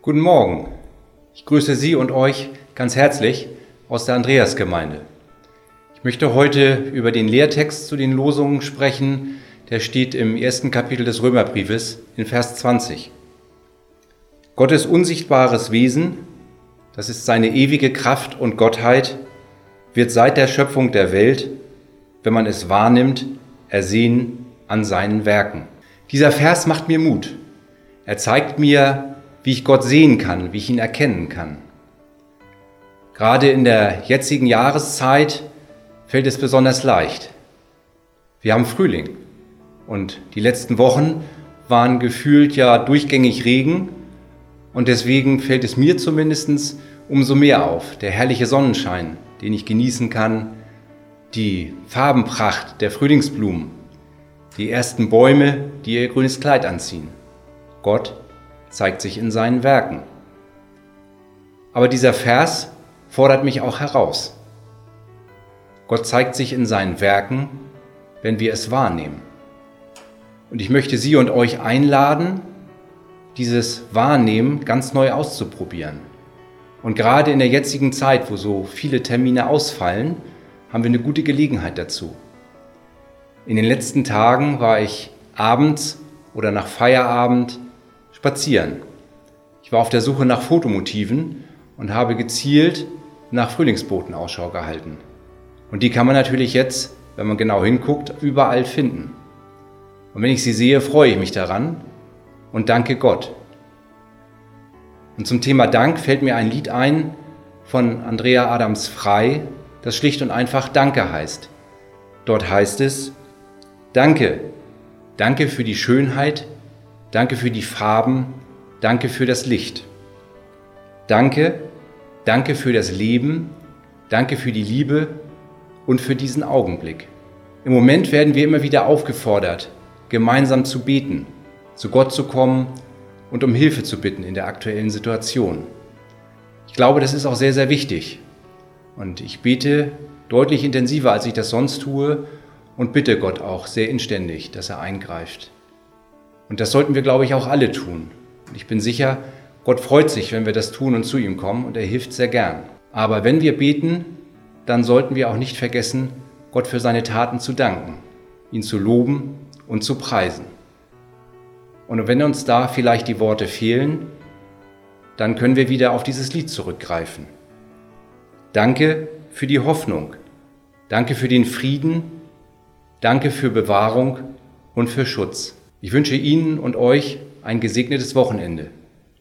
Guten Morgen. Ich grüße Sie und euch ganz herzlich aus der Andreasgemeinde. Ich möchte heute über den Lehrtext zu den Losungen sprechen. Der steht im ersten Kapitel des Römerbriefes in Vers 20. Gottes unsichtbares Wesen, das ist seine ewige Kraft und Gottheit, wird seit der Schöpfung der Welt, wenn man es wahrnimmt, ersehen an seinen Werken. Dieser Vers macht mir Mut. Er zeigt mir, wie ich Gott sehen kann, wie ich ihn erkennen kann. Gerade in der jetzigen Jahreszeit fällt es besonders leicht. Wir haben Frühling und die letzten Wochen waren gefühlt ja durchgängig Regen und deswegen fällt es mir zumindest umso mehr auf, der herrliche Sonnenschein, den ich genießen kann, die Farbenpracht der Frühlingsblumen, die ersten Bäume, die ihr grünes Kleid anziehen. Gott zeigt sich in seinen Werken. Aber dieser Vers fordert mich auch heraus. Gott zeigt sich in seinen Werken, wenn wir es wahrnehmen. Und ich möchte Sie und euch einladen, dieses Wahrnehmen ganz neu auszuprobieren. Und gerade in der jetzigen Zeit, wo so viele Termine ausfallen, haben wir eine gute Gelegenheit dazu. In den letzten Tagen war ich abends oder nach Feierabend spazieren. Ich war auf der Suche nach Fotomotiven und habe gezielt nach Frühlingsbooten Ausschau gehalten. Und die kann man natürlich jetzt, wenn man genau hinguckt, überall finden. Und wenn ich sie sehe, freue ich mich daran und danke Gott. Und zum Thema Dank fällt mir ein Lied ein von Andrea Adams Frei, das schlicht und einfach Danke heißt. Dort heißt es, Danke, danke für die Schönheit, Danke für die Farben. Danke für das Licht. Danke, danke für das Leben. Danke für die Liebe und für diesen Augenblick. Im Moment werden wir immer wieder aufgefordert, gemeinsam zu beten, zu Gott zu kommen und um Hilfe zu bitten in der aktuellen Situation. Ich glaube, das ist auch sehr, sehr wichtig. Und ich bete deutlich intensiver, als ich das sonst tue und bitte Gott auch sehr inständig, dass er eingreift. Und das sollten wir, glaube ich, auch alle tun. Und ich bin sicher, Gott freut sich, wenn wir das tun und zu ihm kommen und er hilft sehr gern. Aber wenn wir beten, dann sollten wir auch nicht vergessen, Gott für seine Taten zu danken, ihn zu loben und zu preisen. Und wenn uns da vielleicht die Worte fehlen, dann können wir wieder auf dieses Lied zurückgreifen. Danke für die Hoffnung. Danke für den Frieden. Danke für Bewahrung und für Schutz. Ich wünsche Ihnen und euch ein gesegnetes Wochenende.